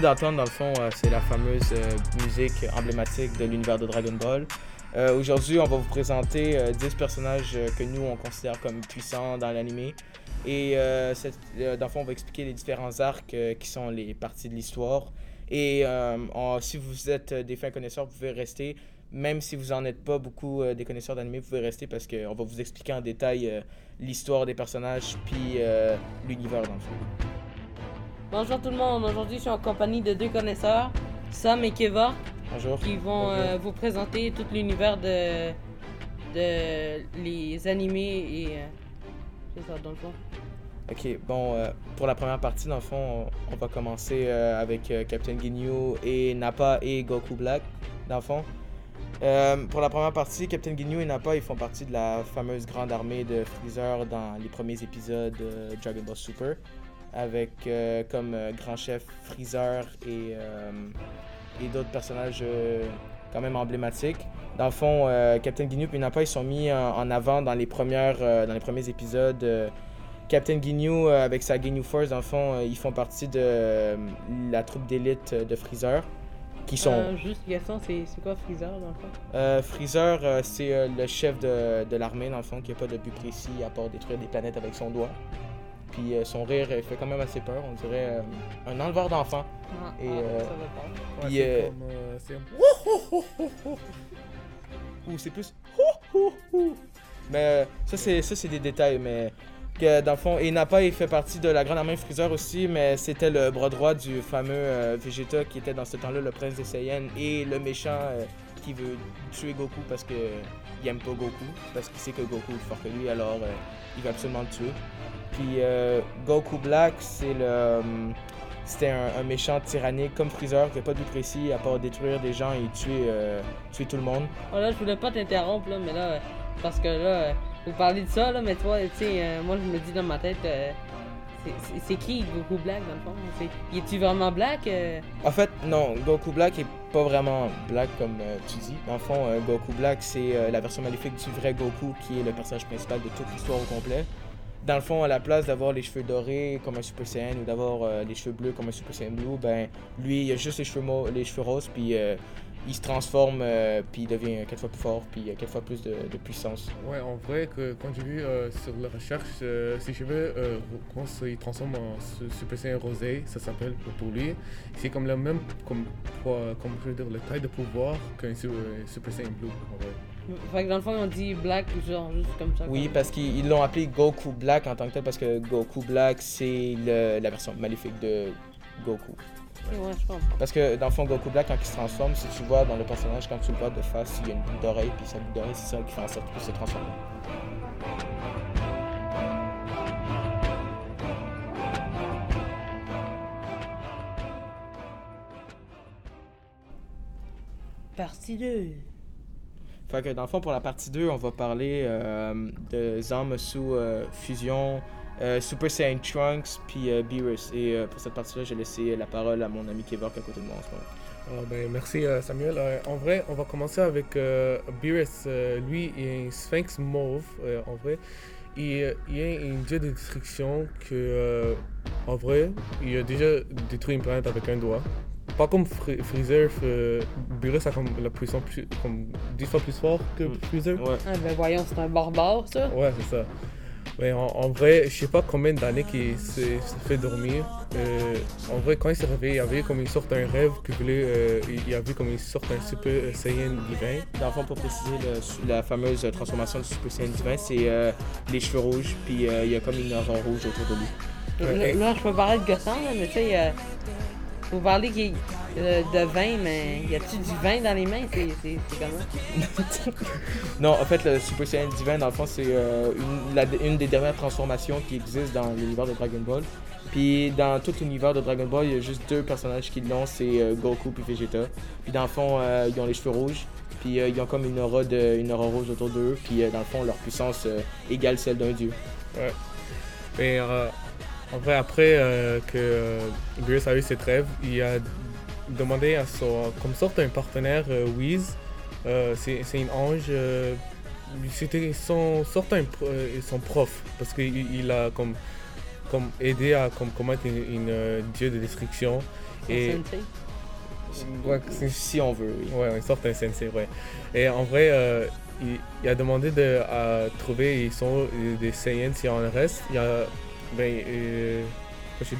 d'entendre, dans le fond, euh, c'est la fameuse euh, musique emblématique de l'univers de Dragon Ball. Euh, Aujourd'hui, on va vous présenter euh, 10 personnages que nous, on considère comme puissants dans l'anime. Et dans le fond, on va expliquer les différents arcs qui sont les parties de l'histoire. Et si vous êtes des fins connaisseurs, vous pouvez rester. Même si vous n'en êtes pas beaucoup des connaisseurs d'anime, vous pouvez rester parce qu'on va vous expliquer en détail l'histoire des personnages puis l'univers dans le fond. Bonjour tout le monde, aujourd'hui je suis en compagnie de deux connaisseurs, Sam et Keva, Bonjour. qui vont euh, vous présenter tout l'univers de, de les animés et... euh, c'est ça dans le fond. Ok, bon, euh, pour la première partie, dans le fond, on, on va commencer euh, avec Captain Ginyu et Nappa et Goku Black, dans le fond. Euh, pour la première partie, Captain Ginyu et Nappa, ils font partie de la fameuse grande armée de Freezer dans les premiers épisodes de Dragon Ball Super, avec euh, comme euh, grand chef Freezer et, euh, et d'autres personnages quand même emblématiques. Dans le fond, Captain Ginyu et Nappa, ils sont mis en, en avant dans les, premières, dans les premiers épisodes. Captain Ginyu, avec sa Ginyu Force, dans le fond, ils font partie de la troupe d'élite de Freezer. Qui sont. Juste question, c'est c'est quoi Freezer dans le fond? Freezer, c'est le chef de, de l'armée, dans le fond, qui n'a pas de but précis à part détruire des planètes avec son doigt. Puis euh, son rire euh, fait quand même assez peur, on dirait euh, un enleveur d'enfants. Ah, Et, ah, euh, ça va pas. Ouais, Puis, c'est euh, comme, euh, c'est un- Ou c'est plus. Mais euh, ça, c'est ça, c'est des détails, mais. Que, dans le fond, et Nappa, il fait partie de la grande armée Freezer aussi, mais c'était le bras droit du fameux euh, Vegeta qui était dans ce temps-là le prince des Saiyans et le méchant euh, qui veut tuer Goku parce que il aime pas Goku, parce qu'il sait que Goku est fort que lui, alors euh, il va absolument le tuer. Puis euh, Goku Black, c'est le. euh, c'était un, un méchant tyrannique comme Freezer qui n'a pas de but précis à part détruire des gens et tuer, euh, tuer tout le monde. Oh là, je voulais pas t'interrompre là, mais là, parce que là, vous parlez de ça là, mais toi, tu sais, moi je me dis dans ma tête, c'est- qui Goku Black dans le fond? Est-tu vraiment black? euh? En fait, non, Goku Black est pas vraiment black comme euh, tu dis. Dans le fond, euh, Goku Black, c'est la version maléfique du vrai Goku qui est le personnage principal de toute l'histoire au complet. Dans le fond, à la place d'avoir les cheveux dorés comme un Super Saiyan ou d'avoir euh, les cheveux bleus comme un Super Saiyan Blue, ben lui, il a juste les cheveux, les cheveux roses, puis euh, il se transforme, euh, puis il devient quatre fois plus fort, puis il a quatre fois plus de, puissance. Ouais, en vrai, quand j'ai vu sur la recherche, ses cheveux, quand il transforme en su- Super Saiyan rosé, ça s'appelle pour- lui. C'est comme le même, comme, pour, comme je veux dire, le taille de pouvoir qu'un su- Super Saiyan blue, en vrai. Fait que dans le fond, on dit black, genre juste comme ça. Oui, comme- parce qu'ils ils l'ont appelé Goku Black en tant que tel, parce que Goku Black, c'est la version maléfique de Goku. Ouais, je comprends. Parce que dans le fond, Goku Black, quand il se transforme, si tu vois dans le personnage, quand tu le vois de face, il y a une boule d'oreille, puis sa boule d'oreille, c'est ça qui fait en sorte qu'il se transforme. Partie 2. Fait dans le fond, pour la partie 2, on va parler euh, de Zamasu euh, Fusion, euh, Super Saiyan Trunks, puis euh, Beerus. Et pour cette partie-là, j'ai laissé la parole à mon ami est à côté de moi en ce moment. Ah, ben, merci Samuel. En vrai, on va commencer avec Beerus. Lui, il est un sphinx mauve. en vrai, il, il a une dieu de destruction que, en vrai, il a déjà détruit une planète avec un doigt. Pas comme Fre- Freezer, euh, Beerus a comme la puissance plus, comme 10 fois plus fort que Mm. Freezer. Ouais. Ah ben voyons, c'est un barbare ça. Ouais, c'est ça. Mais en, en vrai, je sais pas combien d'années qu'il s'est fait dormir. Euh, en vrai, quand il s'est réveillé, il avait comme une sorte d'un rêve qu'il voulait. euh, il, a vu comme une sorte d'un super euh, Saiyan divin. Dans le fond, pour préciser, le- la fameuse transformation du Super Saiyan divin, c'est euh, les cheveux rouges, puis euh, il y a comme une aura rouge autour de lui. Ouais, Là, je peux parler de là, mais tu sais, vous parlez qu'il y a- euh, de vin, mais y a-tu du vin dans les mains? C'est comment? non, en fait, le Super Saiyan divin, dans le fond, c'est euh, une, la- une des dernières transformations qui existent dans l'univers de Dragon Ball. Puis dans tout l'univers de Dragon Ball, il y a juste deux personnages qui l'ont, c'est euh, Goku puis Vegeta. Puis dans le fond, euh, ils ont les cheveux rouges. Puis euh, ils ont comme une aura, de, une aura rouge autour d'eux. Puis euh, dans le fond, leur puissance euh, égale celle d'un dieu. Mais euh, en vrai, après euh, que Beerus a eu cette rêve, il a demandé à son, comme sorte un partenaire, euh, Whis. Euh, c'est c'est une ange. euh, c'était son sorte un, euh, son prof parce qu'il il a comme comme aider à comme, commettre une, une, euh, dieu de destruction. Et, Sensei. ouais, c'est- Si on veut, oui. Ouais, une sorte d'un sensei, ouais. Et en vrai, euh, il, il a demandé de à trouver ils sont des Saiyans s'il en reste. Il y a, ben, euh, je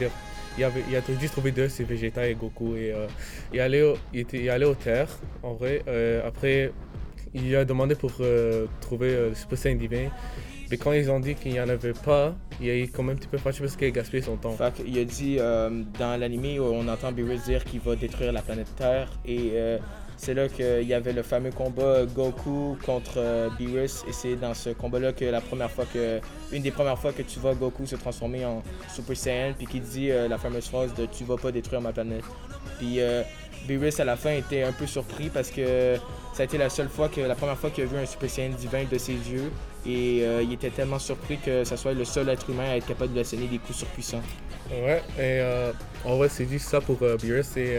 il, avait, il a juste trouvé deux, c'est Vegeta et Goku. Et euh, il, allé au, il, était, il allé aux terres, en vrai. Euh, après, il a demandé pour trouver le Super Saiyan divin. Mais quand ils ont dit qu'il n'y en avait pas, il est quand même un petit peu fâché parce qu'il a gaspillé son temps. Fait qu'il a dit dans l'anime, on entend Beerus dire qu'il va détruire la planète Terre et c'est là qu'il y avait le fameux combat Goku contre euh, Beerus et c'est dans ce combat-là que la première fois que, une des premières fois que tu vois Goku se transformer en Super Saiyan puis qu'il dit euh, la fameuse phrase de tu vas pas détruire ma planète. Puis euh, Beerus à la fin était un peu surpris parce que ça a été la seule fois que la première fois qu'il a vu un Super Saiyan divin de ses yeux et il était tellement surpris que ça soit le seul être humain à être capable de asséner des coups surpuissants. Ouais, et en vrai, c'est juste ça pour Beerus. Et,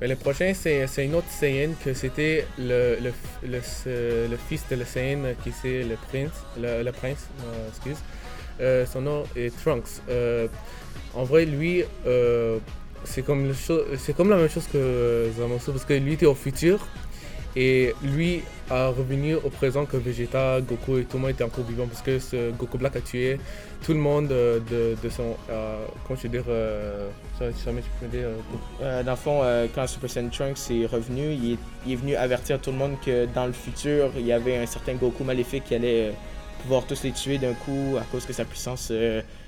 mais le prochain, c'est une autre Saiyan que c'était le, le, le, fils de le Saiyan qui c'est le prince. Le, prince, euh, excuse. Euh, son nom est Trunks. Euh, en vrai, lui, c'est comme, c'est comme la même chose que Zamasu parce que lui était au futur. Et lui a revenu au présent que Vegeta, Goku et tout le monde étaient encore vivants parce que ce Goku Black a tué tout le monde euh, de, de son. euh, comment je veux dire. Euh, ça- je peux dire. euh, dans le fond, quand Super Saiyan Trunks est revenu, il est, il est venu avertir tout le monde que dans le futur, il y avait un certain Goku maléfique qui allait pouvoir tous les tuer d'un coup à cause que sa puissance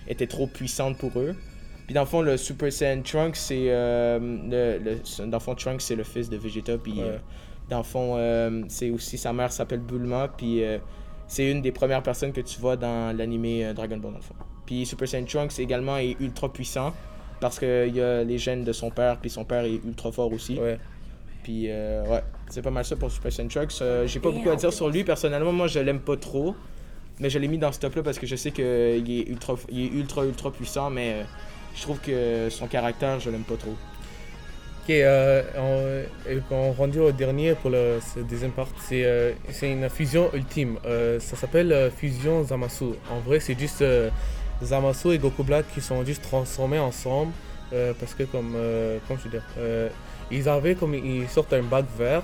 était trop puissante pour eux. Puis dans le fond, le Super Saiyan Trunks, c'est le, le- dans le fond Trunks c'est le fils de Vegeta. Puis Ouais. Dans le fond, euh, c'est aussi sa mère s'appelle Bulma. Puis euh, c'est une des premières personnes que tu vois dans l'animé euh, Dragon Ball dans le fond. Puis Super Saiyan Trunks également est ultra puissant parce qu'il y a les gènes de son père, puis son père est ultra fort aussi. Ouais. Puis euh, ouais, c'est pas mal ça pour Super Saiyan Trunks. Euh, J'ai pas beaucoup à dire sur lui, personnellement, moi je l'aime pas trop. Mais je l'ai mis dans ce top-là parce que je sais qu'il est ultra, il est ultra, ultra puissant, mais euh, je trouve que son caractère, je l'aime pas trop. Ok, euh, on, et on rendu au dernier pour ce deuxième part. C'est euh, une fusion ultime. Euh, ça s'appelle euh, fusion Zamasu. En vrai, c'est juste euh, Zamasu et Goku Black qui sont juste transformés ensemble euh, parce que comme euh, comment je veux dire, euh, ils avaient comme ils sortent un bac vert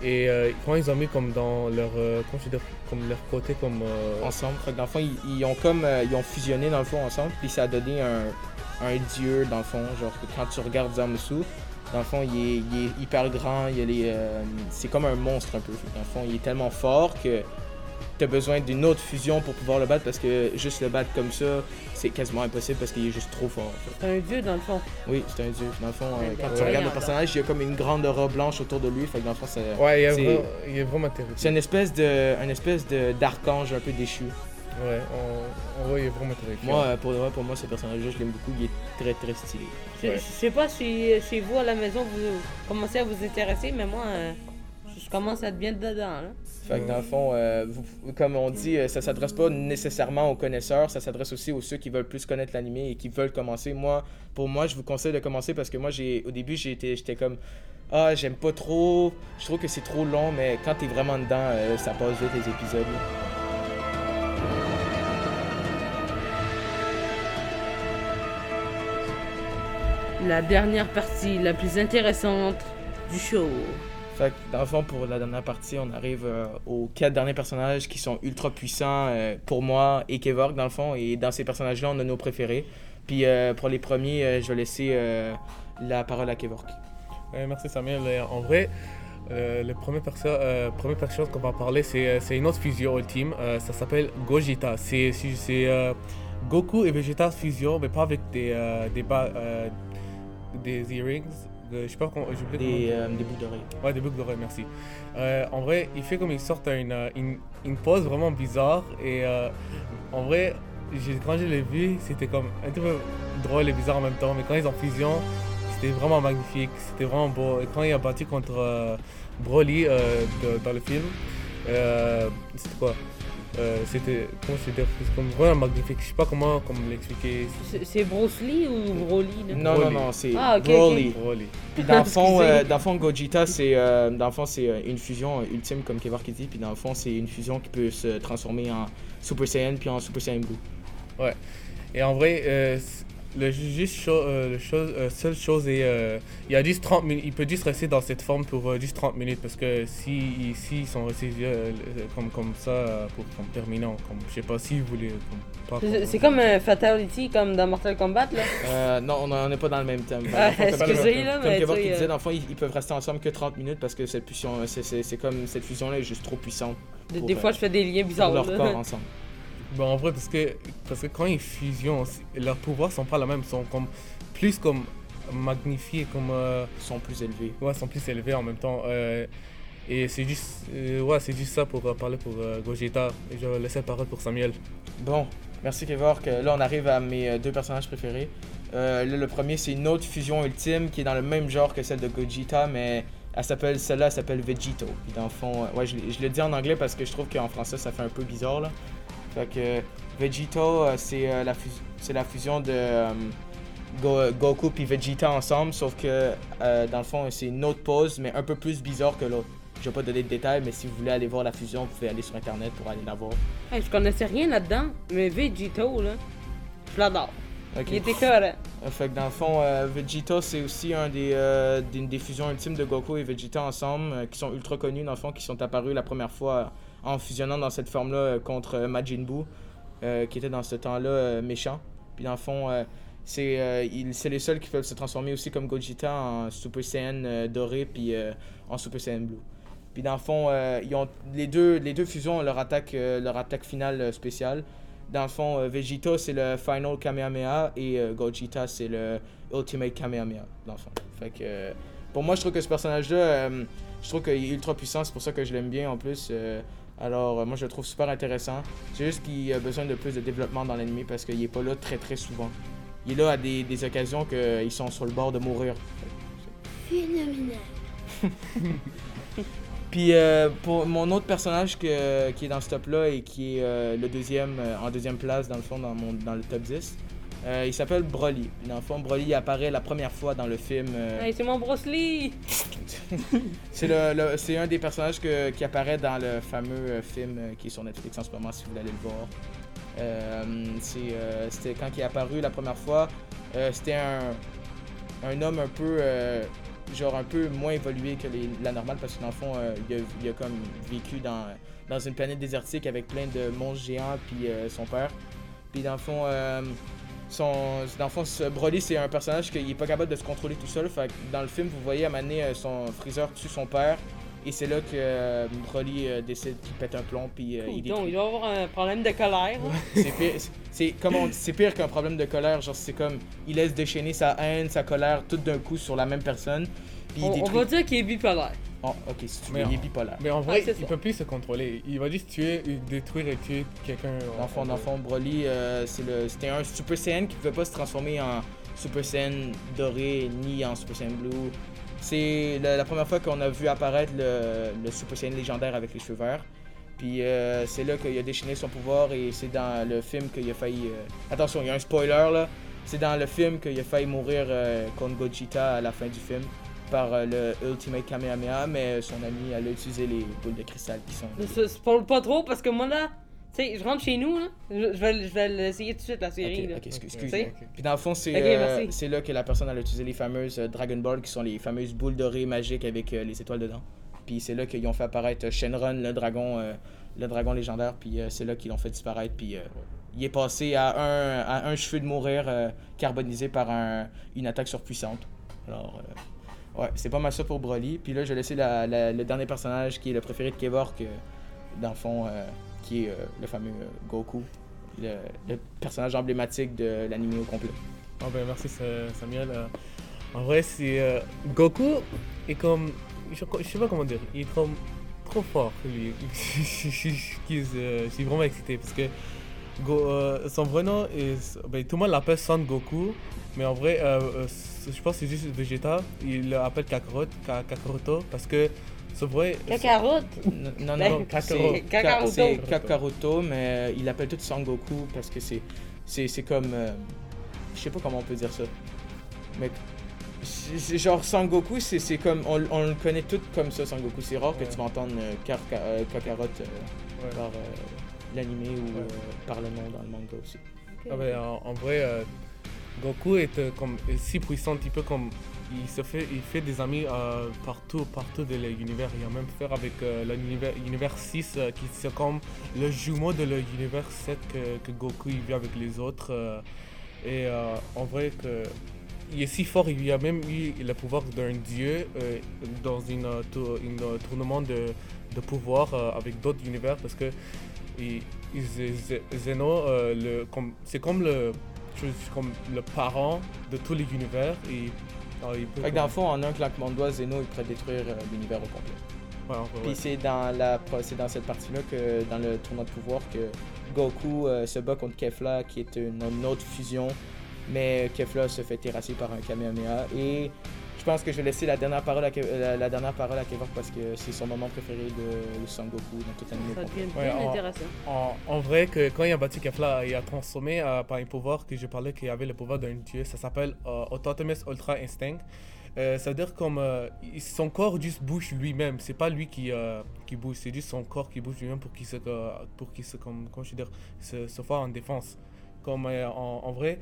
et euh, quand ils ont mis comme dans leur euh, comme leur côté comme euh, Ensemble. Dans le fond, ils, ont comme euh, ils ont fusionné dans le fond ensemble, puis ça a donné un, un dieu dans le fond. Genre quand tu regardes Zamasu, dans le fond, il est, il est hyper grand, il y a les, euh, c'est comme un monstre un peu. Dans le fond, il est tellement fort que tu as besoin d'une autre fusion pour pouvoir le battre parce que juste le battre comme ça, c'est quasiment impossible parce qu'il est juste trop fort. en fait. C'est un dieu dans le fond. Oui, c'est un dieu. Dans le fond, euh, Ouais, quand tu regardes le personnage, il y a comme une grande aura blanche autour de lui. Fait que dans le fond, c'est ouais, il est, c'est- vraiment, il est vraiment terrible. c'est une espèce de, une espèce de d'archange un peu déchu. Ouais, on, on voit, il est vraiment terrifiant. Moi, euh, pour, vrai, pour moi, ce personnage-là, je l'aime beaucoup. Il est très très stylé. Je, Ouais. je sais pas si chez vous à la maison vous commencez à vous intéresser, mais moi euh, je commence à être bien dedans. Là. Fait que dans le fond, euh, vous- comme on dit, ça s'adresse pas nécessairement aux connaisseurs, ça s'adresse aussi aux ceux qui veulent plus connaître l'animé et qui veulent commencer. Moi, pour moi, je vous conseille de commencer parce que moi, j'ai au début, j'ai été- j'étais comme ah, j'aime pas trop, je trouve que c'est trop long, mais quand t'es vraiment dedans, euh, ça passe vite les épisodes. là. La dernière partie, la plus intéressante du show. Fait que dans le fond, pour la dernière partie, on arrive euh, aux quatre derniers personnages qui sont ultra puissants euh, pour moi et Kevork dans le fond. Et dans ces personnages-là, on a nos préférés. Puis euh, pour les premiers, euh, je vais laisser euh, la parole à Kevork. Merci Samuel. En vrai, euh, le premier, perso euh, premier personnage qu'on va parler, c'est une autre fusion ultime. Euh, ça s'appelle Gogeta. C'est euh, Goku et Vegeta fusion, mais pas avec des, euh, des, euh, des earrings. Je sais pas j'ai Des, euh, des boucles d'oreilles. Ouais, des boucles d'oreilles, merci. Euh, en vrai, il fait comme il sort une, euh, une, une pose vraiment bizarre. Et euh, en vrai, quand je l'ai vu, c'était comme un petit peu drôle et bizarre en même temps. Mais quand ils ont fusion, c'était vraiment magnifique. C'était vraiment beau. Et quand il a battu contre Broly de- dans le film, c'était quoi? Euh, C'était comment c'était C'est comme vraiment magnifique. Je sais pas comment, comment l'expliquer. C'est- Bruce Lee ou Broly? Non, non, non, c'est Ah, ok, Broly. Broly. Puis dans le fond, euh, dans le fond Gogeta, c'est euh, dans le fond, c'est euh, une fusion ultime, comme Kevork dit. Puis dans le fond, c'est une fusion qui peut se transformer en Super Saiyan puis en Super Saiyan Blue. Et en vrai, euh, le ju- juste cho- euh, chose, euh, seule chose est, euh, il a juste 30 minutes, il peut juste rester dans cette forme pour euh, juste 30 minutes parce que si, si ils sont restés euh, comme, comme ça pour comme terminant, comme je sais pas si vous voulez. Comme, pas C'est comme un Fatality, comme dans Mortal Kombat, là. Euh, non, on n'est pas dans le même thème. Ah, comme- excusez, là, Comme mais sais, disait, dans le fond, ils, ils peuvent rester ensemble que 30 minutes parce que cette fusion, c'est- comme cette fusion-là est juste trop puissante des, pour, des euh, fois, je fais des liens pour bizarres, leur là. corps ensemble. Bon, en vrai, parce que, parce que quand ils fusionnent, leurs pouvoirs sont pas les mêmes, sont comme plus comme magnifiés, comme euh, Ils sont plus élevés. ouais, sont plus élevés en même temps. euh, et c'est juste, euh, ouais, c'est juste ça pour parler pour Gogeta. Et je vais laisser la parole pour Samuel. Bon, merci Kevor. Que là, on arrive à mes deux personnages préférés. Là, le premier, c'est une autre fusion ultime qui est dans le même genre que celle de Gogeta, mais elle s'appelle, celle-là, elle s'appelle Vegito. Puis dans le fond, ouais, je, je le dis en anglais parce que je trouve qu'en français, ça fait un peu bizarre, là. Fait que Vegito, euh, c'est euh, la, c'est la fusion de euh, Go- Goku puis Vegeta ensemble, sauf que dans le fond, c'est une autre pose, mais un peu plus bizarre que l'autre. Je vais pas donner de détails, mais si vous voulez aller voir la fusion, vous pouvez aller sur internet pour aller la voir. Hey, je connaissais rien là-dedans, mais Vegito, là, je l'adore. Ok. Il était correct. Fait que dans le fond, euh, Vegeta, c'est aussi un des, euh, des, des fusions ultimes de Goku et Vegeta ensemble, euh, qui sont ultra connus, dans le fond, qui sont apparus la première fois en fusionnant dans cette forme-là euh, contre euh, Majin Buu, euh, qui était dans ce temps-là méchant. Puis dans le fond, c'est les seuls qui peuvent se transformer aussi comme Gogeta en Super Saiyan doré puis en Super Saiyan Blue. Puis dans le fond, ils ont, les, deux, les deux fusions ont leur attaque, leur attaque finale spéciale. Dans le fond, Vegeta c'est le Final Kamehameha et euh, Gogeta c'est le Ultimate Kamehameha. Dans le fond. Pour moi, je trouve que ce personnage-là, je trouve qu'il est ultra puissant, c'est pour ça que je l'aime bien en plus. Alors, euh, moi, je le trouve super intéressant. C'est juste qu'il a besoin de plus de développement dans l'anime parce qu'il est pas là très très souvent. Il est là à des, des occasions qu'ils sont sur le bord de mourir. Phénoménal. Puis euh, pour mon autre personnage que- qui est dans ce top-là et qui est euh, le deuxième, euh, en deuxième place dans le fond dans, mon, dans le top 10, euh, il s'appelle Broly. Dans le fond, Broly apparaît la première fois dans le film. euh, Hey, c'est mon Lee! c'est le, le- c'est un des personnages que- qui apparaît dans le fameux euh, film qui est sur Netflix en ce moment si vous voulez aller le voir. Euh, c'était quand il est apparu la première fois. c'était un, un homme un peu genre un peu moins évolué que les- la normale parce que dans le fond il, a, il a comme vécu dans, dans une planète désertique avec plein de monstres géants puis son père. Puis dans le fond son, dans le fond, Broly, c'est un personnage qui est pas capable de se contrôler tout seul. Fait que dans le film, vous voyez à donné, euh, son Freezer tue son père. Et c'est là que euh, Broly euh, décide qu'il pète un plomb. Puis euh, il Donc, il doit avoir un problème de colère. hein. C'est pire, c'est- comme c'est pire qu'un problème de colère. Genre, c'est comme il laisse déchaîner sa haine, sa colère, tout d'un coup sur la même personne. Puis il On, va dire qu'il est bipolaire. Oh, ok, si tu veux, Mais il est bipolaire. Mais en vrai, c'est il ça. peut plus se contrôler. Il va juste tuer, et détruire et tuer quelqu'un. Dans le fond, dans le fond, Broly, euh, c'est le- c'était un Super Saiyan qui pouvait pas se transformer en Super Saiyan doré ni en Super Saiyan blue. C'est la, la première fois qu'on a vu apparaître le, le Super Saiyan légendaire avec les cheveux verts. Puis euh, c'est là qu'il a déchaîné son pouvoir et c'est dans le film qu'il a failli. euh, Attention, il y a un spoiler là. C'est dans le film qu'il a failli mourir euh, contre Gogeta à la fin du film par euh, le Ultimate Kamehameha, mais son ami elle a utilisé les boules de cristal qui sont. Ne se spoil pas trop parce que moi là, tu sais, je rentre chez nous là, je, je vais, je vais l'essayer tout de suite la série Ok, là. ok, excuse- Ok, excuse. ok. Puis dans le fond, c'est Ok, euh, là que la personne elle a utilisé les fameuses euh, Dragon Ball, qui sont les fameuses boules dorées magiques avec euh, les étoiles dedans. Puis c'est là qu'ils ont fait apparaître euh, Shenron, le dragon, euh, le dragon légendaire. Puis euh, c'est là qu'ils l'ont fait disparaître. Puis euh, il est passé à un, à un cheveu de mourir, euh, carbonisé par un- une attaque surpuissante. Alors, euh, ouais, c'est pas mal ça pour Broly. Puis là, je vais laisser la- le dernier personnage qui est le préféré de Kevor, que, dans le fond, euh, qui est euh, le fameux euh, Goku, le, personnage emblématique de l'anime au complet. Ah ben merci Sa- Samuel. En vrai, c'est Goku est comme, je, sais pas comment dire, il est comme trop fort lui. je suis vraiment excité parce que Go- euh, son vrai nom est, ben, tout le monde l'appelle Son Goku, mais en vrai, euh, euh, c'est- je pense que c'est juste Vegeta. Il l'appelle Kakarot, Ka- Kakaroto parce que son vrai. Cacarotte! N- Non, Ben, non, c'est Ka- Kakaroto. c'est Kakaroto, mais il appelle tout Sangoku parce que c'est c'est c'est comme euh, je sais pas comment on peut dire ça. Mais c'est c'est genre Sangoku, c'est c'est comme on, on le connaît tout comme ça Sangoku, c'est rare que tu euh, euh, Kakarot euh, Ouais. par euh, l'anime ou Ouais. euh, par le nom dans le manga aussi. Ah ben, en, en vrai, euh, Goku est euh, comme, est si puissant, un petit peu comme. Il, se fait, il fait des amis euh, partout, partout de l'univers. Il a même fait avec euh, l'univers univers 6, euh, qui c'est comme le jumeau de l'univers 7 que, que Goku il vit avec les autres. euh, et euh, en vrai, que, il est si fort, il a même eu le pouvoir d'un dieu euh, dans une, tour- une, euh, tournement de, de pouvoir euh, avec d'autres univers parce que Ze- Zeno, euh, c'est comme le, comme parent de tous les univers. Et, il peut Fait que dans le fond, en un claquement de doigts, Zeno, il pourrait détruire euh, l'univers au complet. Ouais, Puis c'est dans la dans cette partie-là que dans le tournoi de pouvoir que Goku euh, se bat contre Kefla qui est une, une autre fusion, mais Kefla se fait terrasser par un Kamehameha et je pense que je vais laisser la dernière parole à, Ke- euh, la, la dernière parole à Kevin parce que c'est son moment préféré de, de Son Goku dans toute l'anime. Ouais, bien en- intéressant. En, en vrai, que quand il a battu Kefla, il a transformé euh, par un pouvoir que je parlais qu'il avait le pouvoir d'un dieu. Ça s'appelle euh, Autonomous Ultra Instinct. Euh, ça veut dire comme euh, son corps juste bouge lui-même. C'est pas lui qui, euh, qui bouge, c'est juste son corps qui bouge lui-même pour qu'il se, euh, pour qu'il se, comme, comment je dire, se, se fasse en défense. Comme euh, en, en vrai,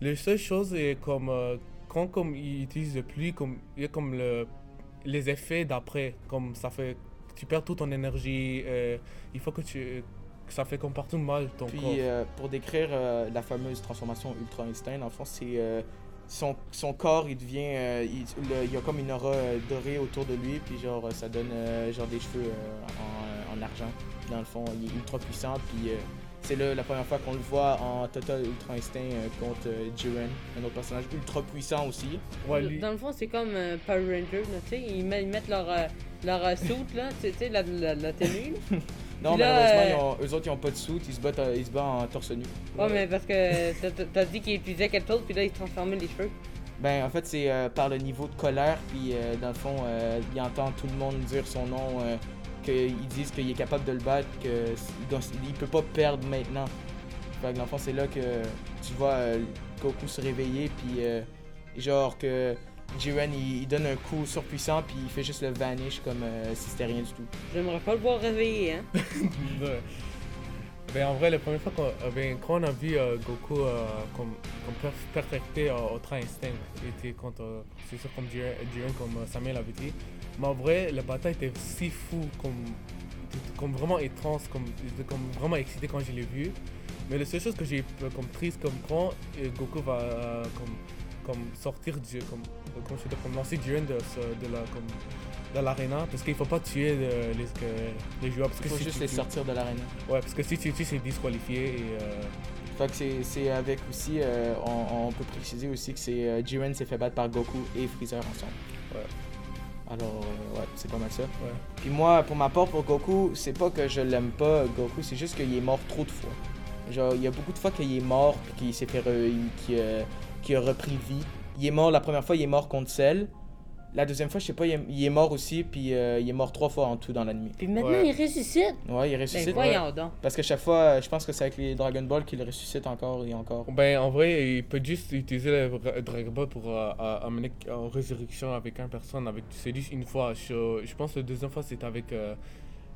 la seule chose est comme euh, quand comme il utilise le pluie, comme il y a comme le, les effets d'après, comme ça fait, tu perds toute ton énergie. euh, il faut que tu que ça fait comme partout mal ton corps. Puis euh, pour décrire euh, la fameuse transformation Ultra Instinct, dans le fond, c'est euh, son, son corps, il devient. il, le- il y a comme une aura dorée autour de lui, puis genre, ça donne genre des cheveux en, en argent. Dans le fond, il est ultra puissant, puis c'est là la première fois qu'on le voit en Total Ultra Instinct euh, contre euh, Jiren, un autre personnage ultra puissant aussi. Ouais, lui- Dans le fond, c'est comme euh, Power Rangers, tu sais, ils, met- ils mettent leur, leur euh, suit, là, tu sais, la, la, la tenue. là. Non, là, malheureusement, ils ont- eux autres, ils ont pas de soute, ils se battent, ils se battent en torse nu. Ouais, mais parce que t'as- dit qu'ils utilisaient quelque chose, puis là, ils transformaient les cheveux. Ben, en fait, c'est euh, par le niveau de colère, puis euh, dans le fond, euh, il entend tout le monde dire son nom, euh, qu'ils disent qu'il est capable de le battre, qu'il peut pas perdre maintenant. Fait que dans le fond, c'est là que tu vois euh, Goku se réveiller, puis euh, genre que Jiren il, il donne un coup surpuissant, puis il fait juste le vanish comme euh, si c'était rien du tout. J'aimerais pas le voir réveiller, hein. Ben, en vrai, la première fois qu'on ben, quand on a vu euh, Goku euh, comme, comme perf- perfecter euh, Ultra Instinct, était contre, euh, c'est sûr comme Jiren, Jiren, comme Samuel avait dit. Mais en vrai, la bataille était si fou, comme, comme vraiment étrange, comme, comme vraiment excité quand je l'ai vu. Mais la seule chose que j'ai euh, comme triste, comme quand euh, Goku va euh, comme, comme sortir du, comme, comment je comme lancer Jiren de, de la, comme, de l'aréna, parce qu'il faut pas tuer les, les joueurs. Parce Il faut si juste tu les sortir de l'arène. Ouais, parce que si tu tues, c'est disqualifié et. euh, c'est- c'est avec aussi, euh, on, on peut préciser aussi que c'est euh, Jiren s'est fait battre par Goku et Freezer ensemble. Ouais. Alors, euh, ouais, c'est pas mal ça. Ouais. Puis moi, pour ma part, pour Goku, c'est pas que je l'aime pas, Goku, c'est juste qu'il est mort trop de fois. Genre, il y a beaucoup de fois qu'il est mort, puis qu'il s'est fait. re- il- qu'il a- qu'il a repris vie. Il est mort la première fois, il est mort contre Cell. La deuxième fois, je sais pas, il est, il est mort aussi, puis euh, il est mort trois fois en tout dans l'anime. Puis maintenant, Ouais. il ressuscite. Ouais, il Ben, ressuscite. voyons donc. Parce que chaque fois, je pense que c'est avec les Dragon Ball qu'il ressuscite encore et encore. Ben, en vrai, il peut juste utiliser le Dra- Dragon Ball pour euh, amener en résurrection avec une personne. Avec, c'est juste une fois. Je, je pense que la deuxième fois, c'était avec euh,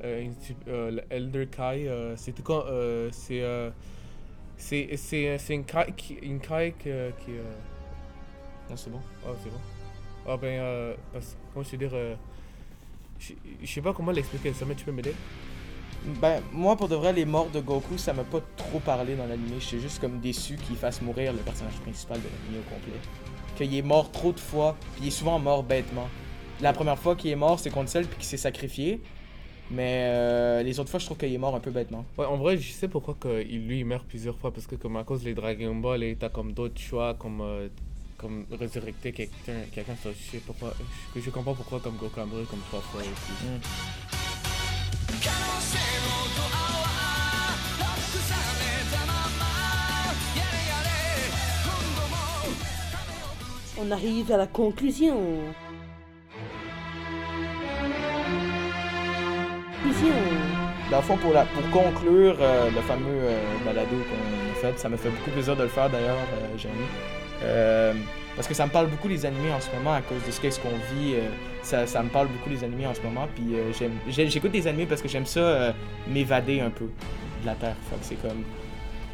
euh, euh, Elder Kai. euh, c'était quand. euh, c'est. euh, c'est, c'est, c'est une Kai qui. Une Kai qui. euh, Non, c'est bon. Ah, c'est bon. Ah, ben, euh, parce que, comment je veux dire. euh, je je sais pas comment l'expliquer, ça, mais tu peux m'aider? Ben, moi, pour de vrai, les morts de Goku, ça m'a pas trop parlé dans l'anime. J'étais juste comme déçu qu'il fasse mourir le personnage principal de l'anime au complet. Qu'il est mort trop de fois, puis il est souvent mort bêtement. La première fois qu'il est mort, c'est contre Cell, puis qu'il s'est sacrifié. Mais euh, les autres fois, je trouve qu'il est mort un peu bêtement. Ouais, en vrai, je sais pourquoi que lui il meurt plusieurs fois parce que comme à cause des Dragon Ball, et t'as comme d'autres choix comme euh, comme résurrecter quelqu'un, quelqu'un, ça, je sais pourquoi, je, je comprends pourquoi comme Goku a mouru comme trois fois aussi. On arrive à la conclusion. Conclusion. Dans le fond, pour, la, pour conclure euh, le fameux euh, balado qu'on a fait, ça me fait beaucoup plaisir de le faire d'ailleurs, euh, Jérémy. Euh, parce que ça me parle beaucoup les animés en ce moment à cause de ce qu'est-ce qu'on vit. euh, ça, ça me parle beaucoup les animés en ce moment. Puis euh, j'écoute des animés parce que j'aime ça euh, m'évader un peu de la Terre. Fait que c'est comme.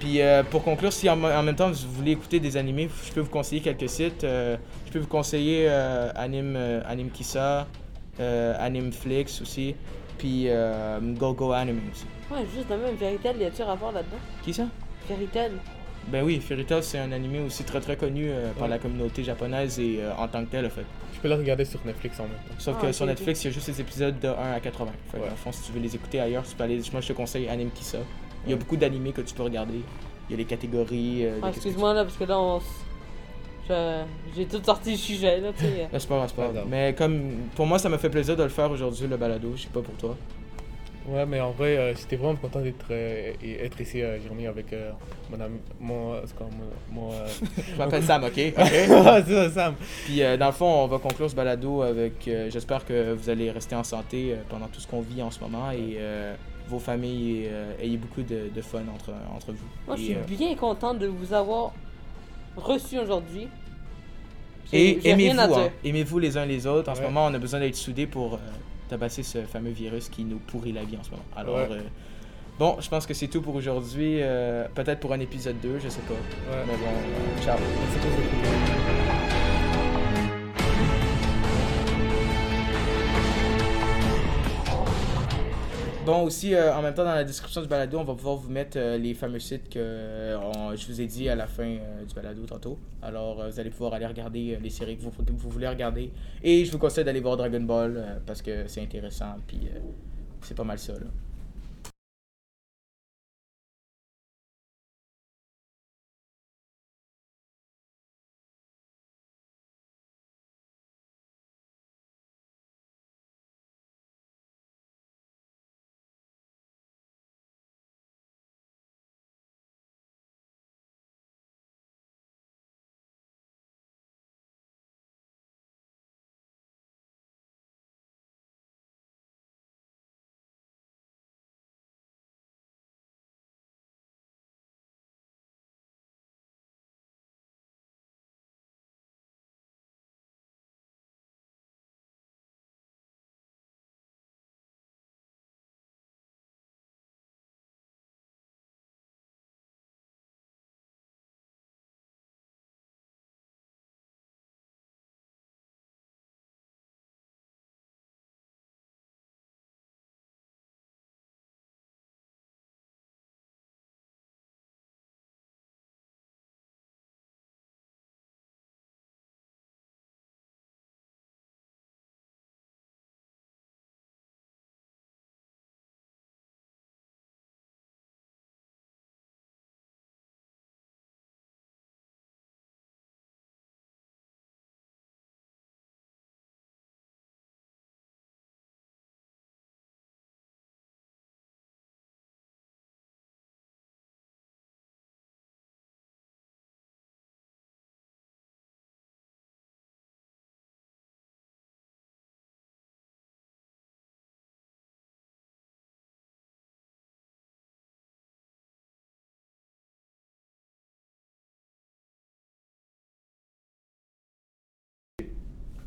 Puis pour conclure, si en, en même temps vous voulez écouter des animés, je peux vous conseiller quelques sites. Je peux vous conseiller Anime, Anime Kissa, Anime Flix aussi, puis GoGo Anime aussi. Ouais, juste de même, Fairytale, y a-tu rapport là-dedans? Qui ça? Fairytale. Ben oui, Fairy Tail c'est un animé aussi très très connu euh, par Ouais. la communauté japonaise et euh, en tant que tel en fait. Tu peux le regarder sur Netflix en même temps. Sauf Ah, que sur. Netflix, il y a juste les épisodes de 1 à 80. Fait Ouais. dans le fond, si tu veux les écouter ailleurs, tu peux aller. Moi, je te conseille Anime Kissa. Il y a beaucoup d'animés que tu peux regarder. Il y a les catégories. euh, Ah, excuse-moi là, parce que là, on. J'ai tout sorti le sujet là, tu sais. C'est pas grave, c'est pas grave. Mais comme pour moi, ça m'a fait plaisir de le faire aujourd'hui, le balado. Je sais pas pour toi. Ouais, mais en vrai, euh, j'étais vraiment content d'être euh, et être ici, euh, Jérémy, avec euh, mon ami. Mon. euh, c'est quoi, mon. mon euh... Je m'appelle Sam, ok? Ah, c'est ça, Sam. Puis euh, dans le fond, on va conclure ce balado avec. euh, J'espère que vous allez rester en santé pendant tout ce qu'on vit en ce moment et euh, vos familles euh, ayez beaucoup de, de fun entre, entre vous. Moi, je suis euh, bien content de vous avoir reçu aujourd'hui. Et aimez-vous, hein. aimez-vous les uns les autres. En ce moment, on a besoin d'être soudés pour euh, tabasser ce fameux virus qui nous pourrit la vie en ce moment. Alors, Ouais. euh, bon, je pense que c'est tout pour aujourd'hui. Euh, Peut-être pour un épisode 2, je sais pas. Ouais. Mais bon, euh, ciao. Merci Bon, aussi, euh, en même temps, dans la description du balado, on va pouvoir vous mettre euh, les fameux sites que euh, je vous ai dit à la fin du balado tantôt. Alors, vous allez pouvoir aller regarder les séries que vous, vous voulez regarder. Et je vous conseille d'aller voir Dragon Ball parce que c'est intéressant. Puis, c'est pas mal ça, là.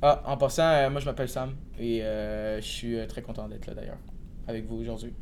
Ah, en passant, euh, moi je m'appelle Sam et euh, je suis euh, très content d'être là d'ailleurs avec vous aujourd'hui.